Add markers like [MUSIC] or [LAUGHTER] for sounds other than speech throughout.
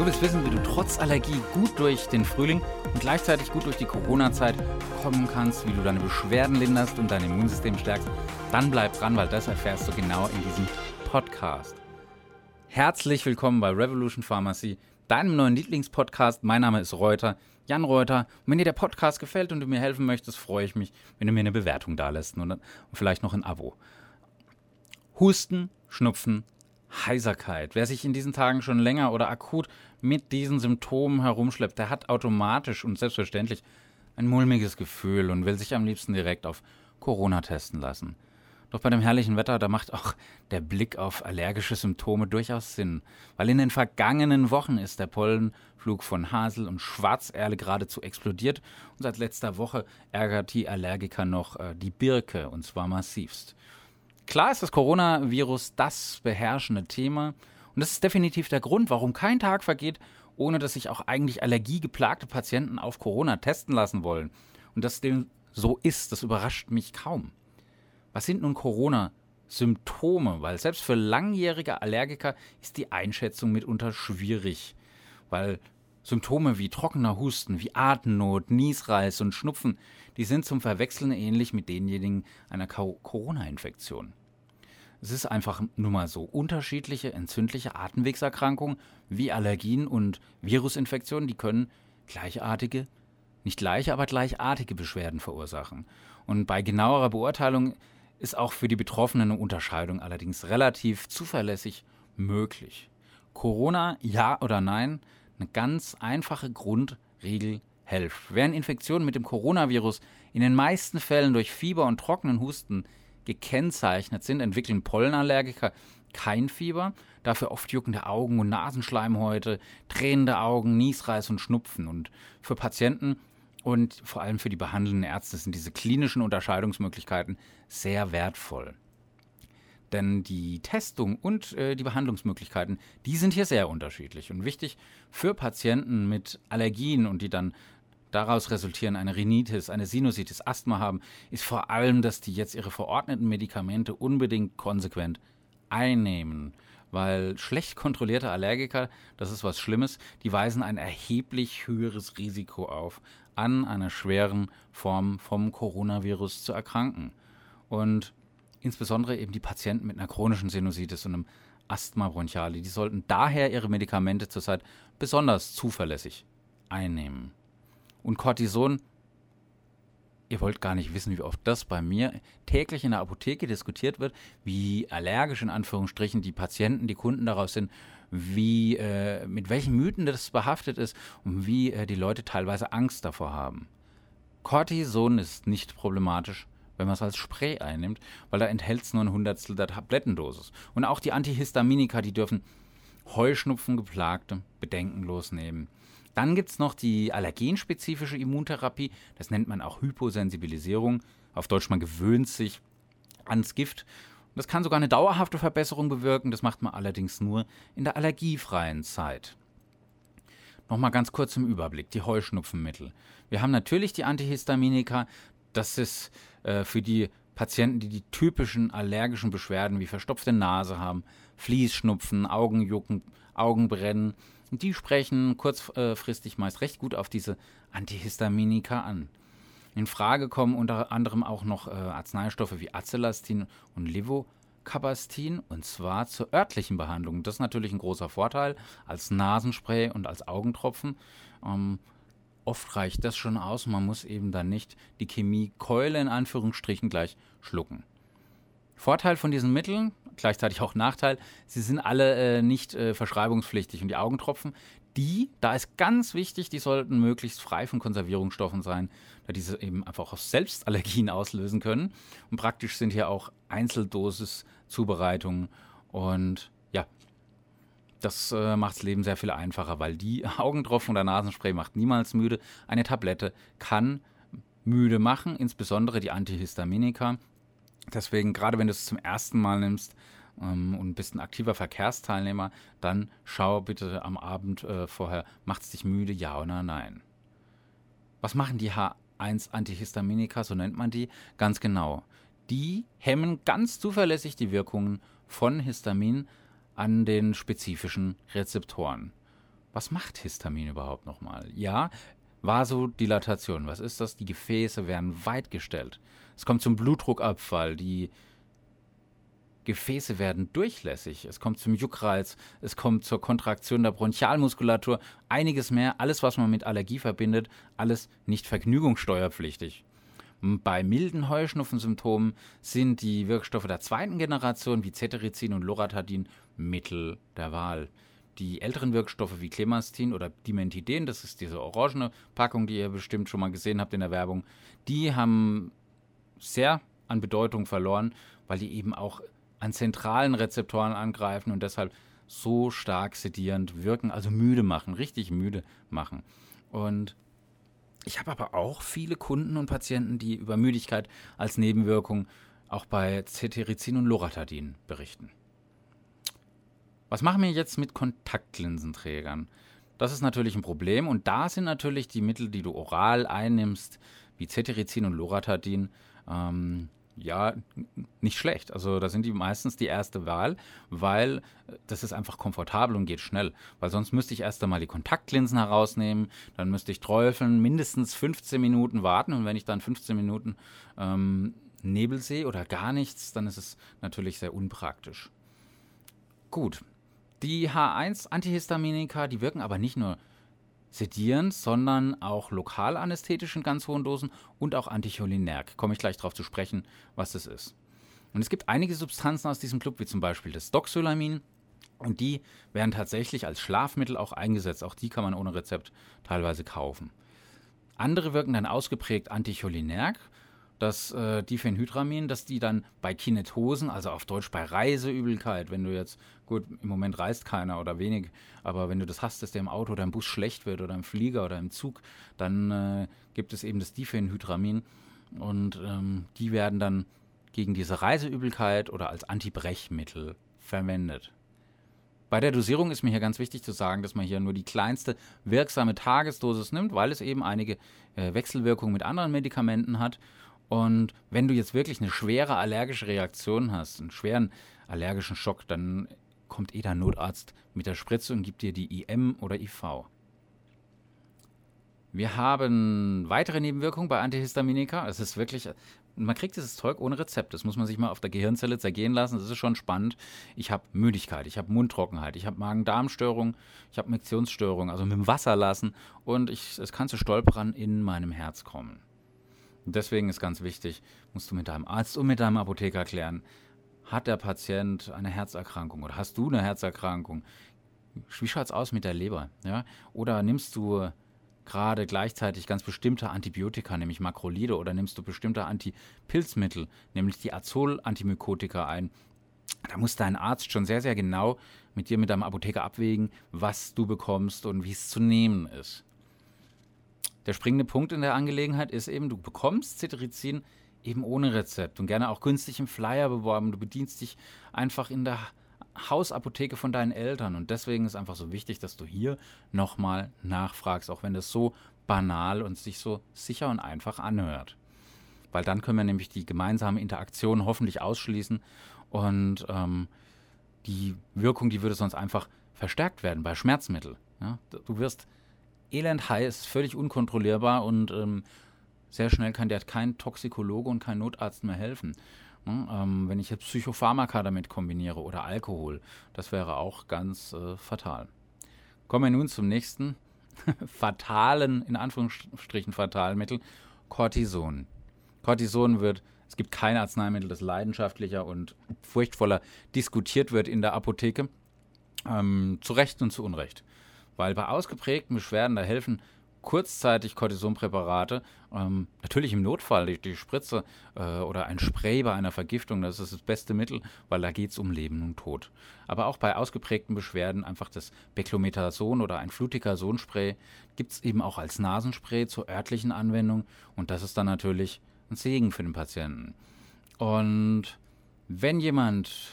Du willst wissen, wie du trotz Allergie gut durch den Frühling und gleichzeitig gut durch die Corona-Zeit kommen kannst, wie du deine Beschwerden linderst und dein Immunsystem stärkst? Dann bleib dran, weil das erfährst du genau in diesem Podcast. Herzlich willkommen bei Revolution Pharmacy, deinem neuen Lieblingspodcast. Mein Name ist Reuter, Jan Reuter. Und wenn dir der Podcast gefällt und du mir helfen möchtest, freue ich mich, wenn du mir eine Bewertung da lässt und vielleicht noch ein Abo. Husten, Schnupfen, Heiserkeit. Wer sich in diesen Tagen schon länger oder akut mit diesen Symptomen herumschleppt, der hat automatisch und selbstverständlich ein mulmiges Gefühl und will sich am liebsten direkt auf Corona testen lassen. Doch bei dem herrlichen Wetter, da macht auch der Blick auf allergische Symptome durchaus Sinn, weil in den vergangenen Wochen ist der Pollenflug von Hasel und Schwarzerle geradezu explodiert und seit letzter Woche ärgert die Allergiker noch äh, die Birke und zwar massivst. Klar ist das Coronavirus das beherrschende Thema und das ist definitiv der Grund, warum kein Tag vergeht, ohne dass sich auch eigentlich allergiegeplagte Patienten auf Corona testen lassen wollen. Und dass dem so ist, das überrascht mich kaum. Was sind nun Corona-Symptome? Weil selbst für langjährige Allergiker ist die Einschätzung mitunter schwierig, weil Symptome wie trockener Husten, wie Atemnot, Niesreiz und Schnupfen, die sind zum Verwechseln ähnlich mit denjenigen einer Corona-Infektion. Es ist einfach nur mal so. Unterschiedliche entzündliche Atemwegserkrankungen wie Allergien und Virusinfektionen, die können gleichartige, nicht gleiche, aber gleichartige Beschwerden verursachen. Und bei genauerer Beurteilung ist auch für die Betroffenen eine Unterscheidung allerdings relativ zuverlässig möglich. Corona, ja oder nein, eine ganz einfache Grundregel hilft. Während Infektionen mit dem Coronavirus in den meisten Fällen durch Fieber und trockenen Husten gekennzeichnet sind, entwickeln Pollenallergiker kein Fieber, dafür oft juckende Augen und Nasenschleimhäute, tränende Augen, Niesreiz und Schnupfen. Und für Patienten und vor allem für die behandelnden Ärzte sind diese klinischen Unterscheidungsmöglichkeiten sehr wertvoll. Denn die Testung und äh, die Behandlungsmöglichkeiten, die sind hier sehr unterschiedlich. Und wichtig für Patienten mit Allergien und die dann daraus resultieren eine Rhinitis, eine Sinusitis, Asthma haben, ist vor allem, dass die jetzt ihre verordneten Medikamente unbedingt konsequent einnehmen. Weil schlecht kontrollierte Allergiker, das ist was Schlimmes, die weisen ein erheblich höheres Risiko auf, an einer schweren Form vom Coronavirus zu erkranken. Und insbesondere eben die Patienten mit einer chronischen Sinusitis und einem Asthma bronchiali, die sollten daher ihre Medikamente zurzeit besonders zuverlässig einnehmen. Und Cortison, ihr wollt gar nicht wissen, wie oft das bei mir täglich in der Apotheke diskutiert wird, wie allergisch in Anführungsstrichen die Patienten, die Kunden daraus sind, wie äh, mit welchen Mythen das behaftet ist und wie äh, die Leute teilweise Angst davor haben. Cortison ist nicht problematisch, wenn man es als Spray einnimmt, weil da enthält es nur ein Hundertstel der Tablettendosis. Und auch die Antihistaminika, die dürfen Heuschnupfengeplagte bedenkenlos nehmen. Dann gibt es noch die allergenspezifische Immuntherapie, das nennt man auch Hyposensibilisierung. Auf Deutsch, man gewöhnt sich ans Gift. Das kann sogar eine dauerhafte Verbesserung bewirken, das macht man allerdings nur in der allergiefreien Zeit. Nochmal ganz kurz im Überblick, die Heuschnupfenmittel. Wir haben natürlich die Antihistaminika, das ist äh, für die Patienten, die die typischen allergischen Beschwerden wie verstopfte Nase haben, Fließschnupfen, Augenjucken, Augenbrennen, die sprechen kurzfristig meist recht gut auf diese Antihistaminika an. In Frage kommen unter anderem auch noch äh, Arzneistoffe wie Acelastin und Levocabastin und zwar zur örtlichen Behandlung. Das ist natürlich ein großer Vorteil als Nasenspray und als Augentropfen. Ähm, oft reicht das schon aus man muss eben dann nicht die Chemiekeule in Anführungsstrichen gleich schlucken. Vorteil von diesen Mitteln, gleichzeitig auch Nachteil, sie sind alle äh, nicht äh, verschreibungspflichtig. Und die Augentropfen, die, da ist ganz wichtig, die sollten möglichst frei von Konservierungsstoffen sein, da diese eben einfach auch Selbstallergien auslösen können. Und praktisch sind hier auch Einzeldosis-Zubereitungen. Und ja, das äh, macht das Leben sehr viel einfacher, weil die [LAUGHS] Augentropfen oder Nasenspray macht niemals müde. Eine Tablette kann müde machen, insbesondere die Antihistaminika. Deswegen, gerade wenn du es zum ersten Mal nimmst ähm, und bist ein aktiver Verkehrsteilnehmer, dann schau bitte am Abend äh, vorher, macht es dich müde, ja oder nein. Was machen die H1-Antihistaminika, so nennt man die? Ganz genau. Die hemmen ganz zuverlässig die Wirkungen von Histamin an den spezifischen Rezeptoren. was macht Histamin überhaupt nochmal? Ja, Vasodilatation, was ist das? Die Gefäße werden weitgestellt. Es kommt zum Blutdruckabfall, die Gefäße werden durchlässig, es kommt zum Juckreiz, es kommt zur Kontraktion der Bronchialmuskulatur, einiges mehr, alles, was man mit Allergie verbindet, alles nicht vergnügungssteuerpflichtig. Bei milden Heuschnupfensymptomen sind die Wirkstoffe der zweiten Generation wie Cetirizin und Loratadin Mittel der Wahl. Die älteren Wirkstoffe wie Clemastin oder Dimentiden, das ist diese orangene Packung, die ihr bestimmt schon mal gesehen habt in der Werbung, die haben sehr an Bedeutung verloren, weil die eben auch an zentralen Rezeptoren angreifen und deshalb so stark sedierend wirken, also müde machen, richtig müde machen. Und ich habe aber auch viele Kunden und Patienten, die über Müdigkeit als Nebenwirkung auch bei Cetirizin und Loratadin berichten. Was machen wir jetzt mit Kontaktlinsenträgern? Das ist natürlich ein Problem und da sind natürlich die Mittel, die du oral einnimmst, wie Cetirizin und Loratadin, ähm, ja, nicht schlecht. Also da sind die meistens die erste Wahl, weil äh, das ist einfach komfortabel und geht schnell. Weil sonst müsste ich erst einmal die Kontaktlinsen herausnehmen, dann müsste ich träufeln, mindestens 15 Minuten warten und wenn ich dann 15 Minuten ähm, Nebel sehe oder gar nichts, dann ist es natürlich sehr unpraktisch. Gut. Die H1-Antihistaminika, die wirken aber nicht nur sedierend, sondern auch lokalanästhetisch in ganz hohen Dosen und auch anticholinerg. Komme ich gleich darauf zu sprechen, was das ist. Und es gibt einige Substanzen aus diesem Club, wie zum Beispiel das Doxylamin. Und die werden tatsächlich als Schlafmittel auch eingesetzt. Auch die kann man ohne Rezept teilweise kaufen. Andere wirken dann ausgeprägt anticholinerg dass äh, Diphenhydramin, dass die dann bei Kinetosen, also auf Deutsch bei Reiseübelkeit, wenn du jetzt, gut, im Moment reist keiner oder wenig, aber wenn du das hast, dass der im Auto oder im Bus schlecht wird oder im Flieger oder im Zug, dann äh, gibt es eben das Diphenhydramin und ähm, die werden dann gegen diese Reiseübelkeit oder als Antibrechmittel verwendet. Bei der Dosierung ist mir hier ganz wichtig zu sagen, dass man hier nur die kleinste wirksame Tagesdosis nimmt, weil es eben einige äh, Wechselwirkungen mit anderen Medikamenten hat und wenn du jetzt wirklich eine schwere allergische Reaktion hast, einen schweren allergischen Schock, dann kommt eh der Notarzt mit der Spritze und gibt dir die IM oder IV. Wir haben weitere Nebenwirkungen bei Antihistaminika. Es ist wirklich, man kriegt dieses Zeug ohne Rezept. Das muss man sich mal auf der Gehirnzelle zergehen lassen. Das ist schon spannend. Ich habe Müdigkeit, ich habe Mundtrockenheit, ich habe Magen-Darm-Störung, ich habe Miktionsstörung, also mit dem Wasser lassen und ich, es kann zu Stolperern in meinem Herz kommen. Und deswegen ist ganz wichtig, musst du mit deinem Arzt und mit deinem Apotheker klären, hat der Patient eine Herzerkrankung oder hast du eine Herzerkrankung? Wie schaut es aus mit der Leber? Ja? Oder nimmst du gerade gleichzeitig ganz bestimmte Antibiotika, nämlich Makrolide, oder nimmst du bestimmte Antipilzmittel, nämlich die Azol-Antimykotika ein? Da muss dein Arzt schon sehr, sehr genau mit dir, mit deinem Apotheker abwägen, was du bekommst und wie es zu nehmen ist. Der springende Punkt in der Angelegenheit ist eben, du bekommst Cetirizin eben ohne Rezept und gerne auch günstig im Flyer beworben. Du bedienst dich einfach in der Hausapotheke von deinen Eltern und deswegen ist einfach so wichtig, dass du hier nochmal nachfragst, auch wenn das so banal und sich so sicher und einfach anhört. Weil dann können wir nämlich die gemeinsame Interaktion hoffentlich ausschließen und ähm, die Wirkung, die würde sonst einfach verstärkt werden bei Schmerzmitteln. Ja? Du wirst elend heiß, völlig unkontrollierbar und ähm, sehr schnell kann dir kein Toxikologe und kein Notarzt mehr helfen. Hm, ähm, wenn ich jetzt Psychopharmaka damit kombiniere oder Alkohol, das wäre auch ganz äh, fatal. Kommen wir nun zum nächsten [LAUGHS] fatalen, in Anführungsstrichen fatalen Mittel, Cortison. Cortison wird, es gibt kein Arzneimittel, das leidenschaftlicher und furchtvoller diskutiert wird in der Apotheke, ähm, zu Recht und zu Unrecht. Weil bei ausgeprägten Beschwerden, da helfen kurzzeitig Cortisonpräparate, ähm, natürlich im Notfall die, die Spritze äh, oder ein Spray bei einer Vergiftung, das ist das beste Mittel, weil da geht es um Leben und Tod. Aber auch bei ausgeprägten Beschwerden einfach das Beclometason oder ein Fluticasonspray gibt es eben auch als Nasenspray zur örtlichen Anwendung und das ist dann natürlich ein Segen für den Patienten. Und wenn jemand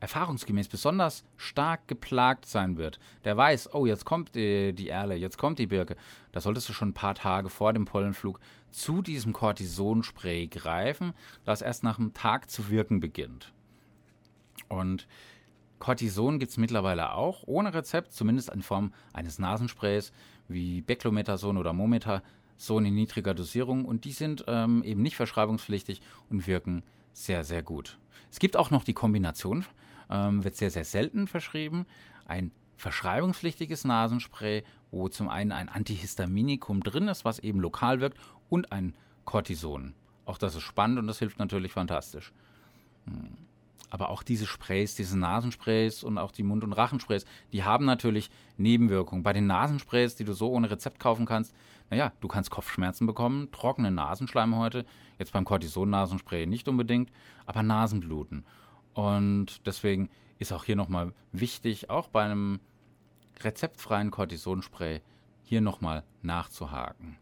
erfahrungsgemäß besonders stark geplagt sein wird, der weiß, oh, jetzt kommt die, die Erle, jetzt kommt die Birke, da solltest du schon ein paar Tage vor dem Pollenflug zu diesem Cortisonspray greifen, das erst nach einem Tag zu wirken beginnt. Und Cortison gibt es mittlerweile auch ohne Rezept, zumindest in Form eines Nasensprays wie Beclomethason oder Momethason in niedriger Dosierung und die sind ähm, eben nicht verschreibungspflichtig und wirken sehr, sehr gut. Es gibt auch noch die Kombination, ähm, wird sehr, sehr selten verschrieben, ein verschreibungspflichtiges Nasenspray, wo zum einen ein Antihistaminikum drin ist, was eben lokal wirkt, und ein Cortison. Auch das ist spannend und das hilft natürlich fantastisch. Hm. Aber auch diese Sprays, diese Nasensprays und auch die Mund- und Rachensprays, die haben natürlich Nebenwirkungen. Bei den Nasensprays, die du so ohne Rezept kaufen kannst, naja, du kannst Kopfschmerzen bekommen, trockene Nasenschleimhäute, jetzt beim Cortison-Nasenspray nicht unbedingt, aber Nasenbluten. Und deswegen ist auch hier nochmal wichtig, auch bei einem rezeptfreien Cortisonspray hier nochmal nachzuhaken.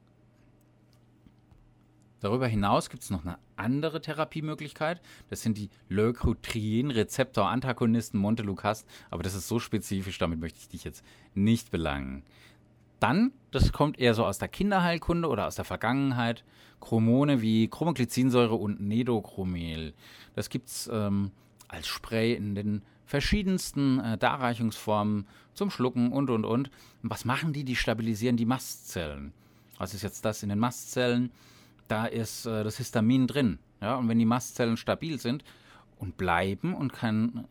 Darüber hinaus gibt es noch eine andere Therapiemöglichkeit. Das sind die Leukotrien-Rezeptor-Antagonisten Montelukast. Aber das ist so spezifisch, damit möchte ich dich jetzt nicht belangen. Dann, das kommt eher so aus der Kinderheilkunde oder aus der Vergangenheit, Chromone wie Chromoglycinsäure und Nedochromel. Das gibt es ähm, als Spray in den verschiedensten äh, Darreichungsformen zum Schlucken und und und. Und was machen die? Die stabilisieren die Mastzellen. Was ist jetzt das in den Mastzellen? da ist äh, das Histamin drin. Ja? Und wenn die Mastzellen stabil sind und bleiben und kein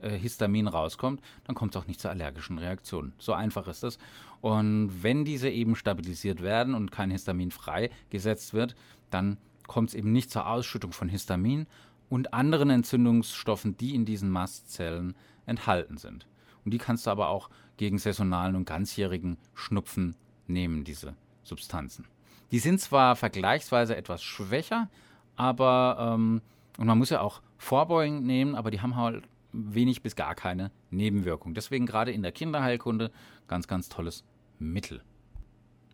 äh, Histamin rauskommt, dann kommt es auch nicht zur allergischen Reaktion. So einfach ist es. Und wenn diese eben stabilisiert werden und kein Histamin freigesetzt wird, dann kommt es eben nicht zur Ausschüttung von Histamin und anderen Entzündungsstoffen, die in diesen Mastzellen enthalten sind. Und die kannst du aber auch gegen saisonalen und ganzjährigen Schnupfen nehmen, diese Substanzen. Die sind zwar vergleichsweise etwas schwächer, aber, ähm, und man muss ja auch Vorbeugen nehmen, aber die haben halt wenig bis gar keine Nebenwirkung. Deswegen gerade in der Kinderheilkunde ganz, ganz tolles Mittel.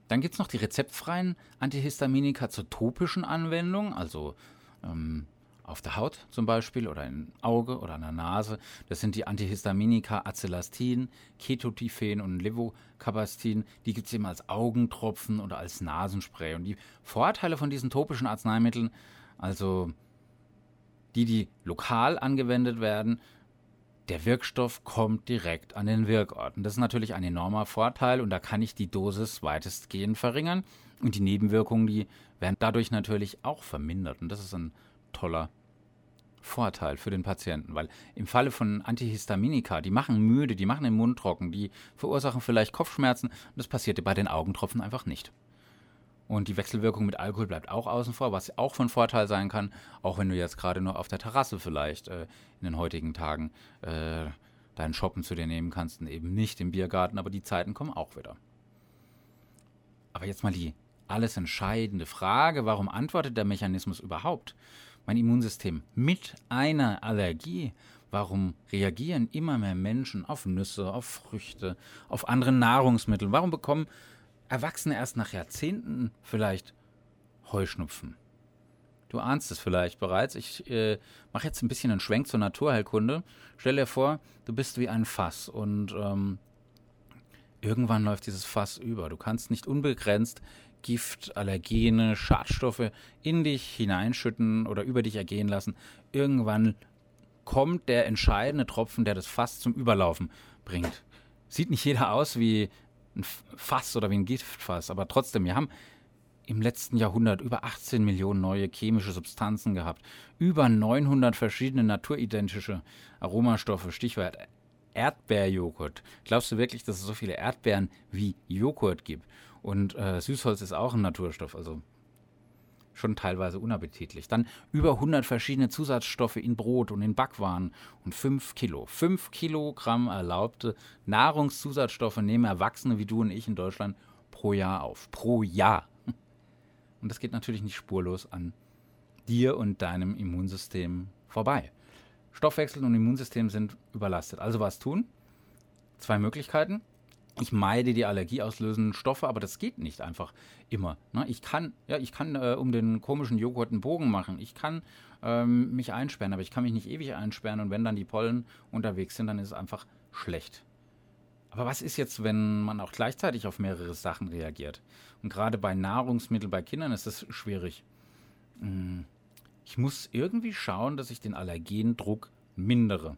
Dann gibt es noch die rezeptfreien Antihistaminika zur topischen Anwendung, also ähm, auf der Haut zum Beispiel oder im Auge oder an der Nase. Das sind die Antihistaminika Acelastin, Ketotifen und Levocabastin. Die gibt es eben als Augentropfen oder als Nasenspray. Und die Vorteile von diesen topischen Arzneimitteln, also die, die lokal angewendet werden, der Wirkstoff kommt direkt an den Wirkort. Und das ist natürlich ein enormer Vorteil und da kann ich die Dosis weitestgehend verringern. Und die Nebenwirkungen, die werden dadurch natürlich auch vermindert. Und das ist ein toller Vorteil für den Patienten, weil im Falle von Antihistaminika, die machen müde, die machen den Mund trocken, die verursachen vielleicht Kopfschmerzen und das passiert bei den Augentropfen einfach nicht. Und die Wechselwirkung mit Alkohol bleibt auch außen vor, was auch von Vorteil sein kann, auch wenn du jetzt gerade nur auf der Terrasse vielleicht äh, in den heutigen Tagen äh, deinen Shoppen zu dir nehmen kannst und eben nicht im Biergarten, aber die Zeiten kommen auch wieder. Aber jetzt mal die alles entscheidende Frage, warum antwortet der Mechanismus überhaupt? Mein Immunsystem mit einer Allergie. Warum reagieren immer mehr Menschen auf Nüsse, auf Früchte, auf andere Nahrungsmittel? Warum bekommen Erwachsene erst nach Jahrzehnten vielleicht Heuschnupfen? Du ahnst es vielleicht bereits. Ich äh, mache jetzt ein bisschen einen Schwenk zur Naturheilkunde. Stell dir vor, du bist wie ein Fass und ähm, irgendwann läuft dieses Fass über. Du kannst nicht unbegrenzt Gift, Allergene, Schadstoffe in dich hineinschütten oder über dich ergehen lassen. Irgendwann kommt der entscheidende Tropfen, der das Fass zum Überlaufen bringt. Sieht nicht jeder aus wie ein Fass oder wie ein Giftfass, aber trotzdem, wir haben im letzten Jahrhundert über 18 Millionen neue chemische Substanzen gehabt, über 900 verschiedene naturidentische Aromastoffe, Stichwort Erdbeerjoghurt. Glaubst du wirklich, dass es so viele Erdbeeren wie Joghurt gibt? Und äh, Süßholz ist auch ein Naturstoff, also schon teilweise unappetitlich. Dann über 100 verschiedene Zusatzstoffe in Brot und in Backwaren und 5 Kilo. 5 Kilogramm erlaubte Nahrungszusatzstoffe nehmen Erwachsene wie du und ich in Deutschland pro Jahr auf. Pro Jahr. [LAUGHS] Und das geht natürlich nicht spurlos an dir und deinem Immunsystem vorbei. Stoffwechsel und Immunsystem sind überlastet. Also was tun? Zwei Möglichkeiten ich meide die allergieauslösenden Stoffe, aber das geht nicht einfach immer. Ne? Ich kann, ja, ich kann äh, um den komischen Joghurt einen Bogen machen. Ich kann ähm, mich einsperren, aber ich kann mich nicht ewig einsperren und wenn dann die Pollen unterwegs sind, dann ist es einfach schlecht. Aber was ist jetzt, wenn man auch gleichzeitig auf mehrere Sachen reagiert? Und gerade bei Nahrungsmitteln bei Kindern ist das schwierig. Hm. Ich muss irgendwie schauen, dass ich den Allergendruck mindere.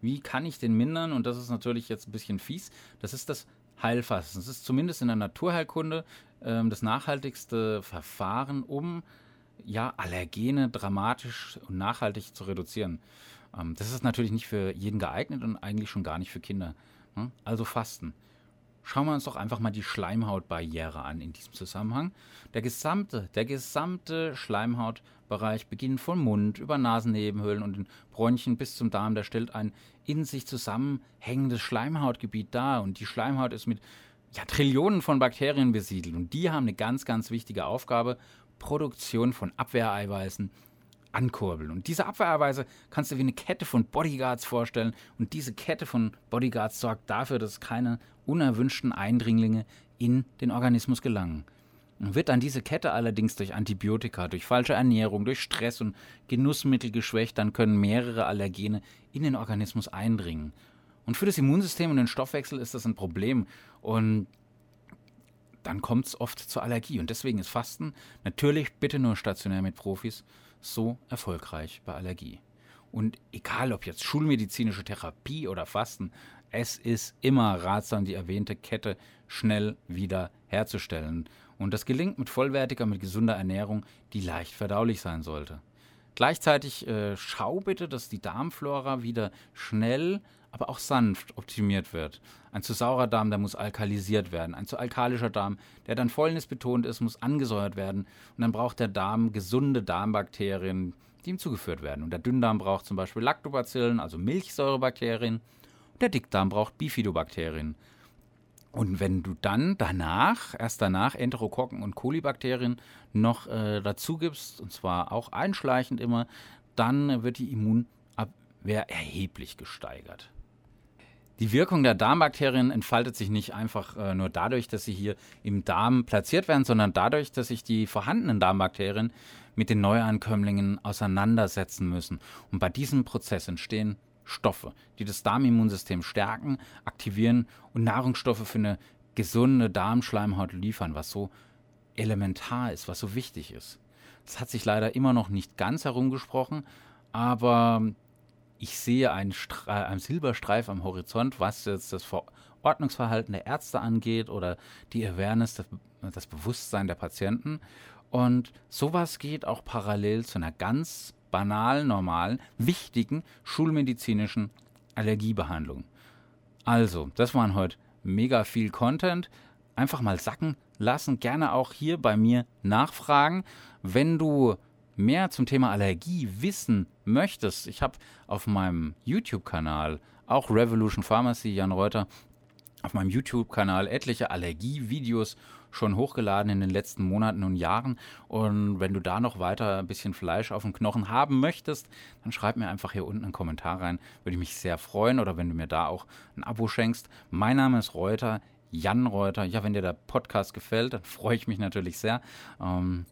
Wie kann ich den mindern? Und das ist natürlich jetzt ein bisschen fies. Das ist das Heilfasten. Das ist zumindest in der Naturheilkunde ähm, das nachhaltigste Verfahren, um ja, Allergene dramatisch und nachhaltig zu reduzieren. Ähm, das ist natürlich nicht für jeden geeignet und eigentlich schon gar nicht für Kinder. Ne? Also Fasten. Schauen wir uns doch einfach mal die Schleimhautbarriere an in diesem Zusammenhang. Der gesamte, der gesamte Schleimhautbereich, beginnend vom Mund über Nasennebenhöhlen und den Bronchien bis zum Darm, der stellt ein in sich zusammenhängendes Schleimhautgebiet dar. Und die Schleimhaut ist mit ja, Trillionen von Bakterien besiedelt. Und die haben eine ganz, ganz wichtige Aufgabe, Produktion von Abwehreiweißen ankurbeln. Und diese Abwehreiweiße kannst du wie eine Kette von Bodyguards vorstellen. Und diese Kette von Bodyguards sorgt dafür, dass keine unerwünschten Eindringlinge in den Organismus gelangen. Und wird dann diese Kette allerdings durch Antibiotika, durch falsche Ernährung, durch Stress und Genussmittel geschwächt, dann können mehrere Allergene in den Organismus eindringen. Und für das Immunsystem und den Stoffwechsel ist das ein Problem. Und dann kommt es oft zur Allergie. Und deswegen ist Fasten natürlich bitte nur stationär mit Profis so erfolgreich bei Allergie. Und egal ob jetzt schulmedizinische Therapie oder Fasten, es ist immer ratsam, die erwähnte Kette schnell wieder herzustellen. Und das gelingt mit vollwertiger, mit gesunder Ernährung, die leicht verdaulich sein sollte. Gleichzeitig äh, schau bitte, dass die Darmflora wieder schnell aber auch sanft optimiert wird. Ein zu saurer Darm, der muss alkalisiert werden. Ein zu alkalischer Darm, der dann fäulnisbetont ist, muss angesäuert werden. Und dann braucht der Darm gesunde Darmbakterien, die ihm zugeführt werden. Und der Dünndarm braucht zum Beispiel Lactobacillen, also Milchsäurebakterien. Und der Dickdarm braucht Bifidobakterien. Und wenn du dann danach, erst danach Enterokokken und Kolibakterien noch äh, dazu gibst, und zwar auch einschleichend immer, dann wird die Immunabwehr erheblich gesteigert. Die Wirkung der Darmbakterien entfaltet sich nicht einfach äh, nur dadurch, dass sie hier im Darm platziert werden, sondern dadurch, dass sich die vorhandenen Darmbakterien mit den Neuankömmlingen auseinandersetzen müssen. Und bei diesem Prozess entstehen Stoffe, die das Darmimmunsystem stärken, aktivieren und Nahrungsstoffe für eine gesunde Darmschleimhaut liefern, was so elementar ist, was so wichtig ist. Das hat sich leider immer noch nicht ganz herumgesprochen, aber ich sehe einen, Stre einen Silberstreif am Horizont, was jetzt das Ordnungsverhalten der Ärzte angeht oder die Awareness, das, das Bewusstsein der Patienten. Und sowas geht auch parallel zu einer ganz banalen, normalen, wichtigen schulmedizinischen Allergiebehandlung. Also, das waren heute mega viel Content. Einfach mal sacken lassen. Gerne auch hier bei mir nachfragen. Wenn du mehr zum Thema Allergie wissen möchtest, ich habe auf meinem YouTube-Kanal, auch Revolution Pharmacy, Jan Reuter, auf meinem YouTube-Kanal etliche Allergie-Videos schon hochgeladen in den letzten Monaten und Jahren. Und wenn du da noch weiter ein bisschen Fleisch auf dem Knochen haben möchtest, dann schreib mir einfach hier unten einen Kommentar rein. Würde ich mich sehr freuen. Oder wenn du mir da auch ein Abo schenkst. Mein Name ist Reuter, Jan Reuter. Ja, wenn dir der Podcast gefällt, dann [LAUGHS] freue ich mich natürlich sehr. Ähm,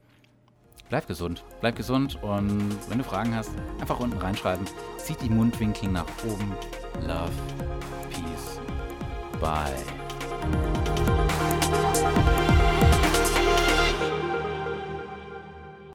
bleib gesund, bleib gesund und wenn du Fragen hast, einfach unten reinschreiben. Zieht die Mundwinkel nach oben. Love, Peace, Bye.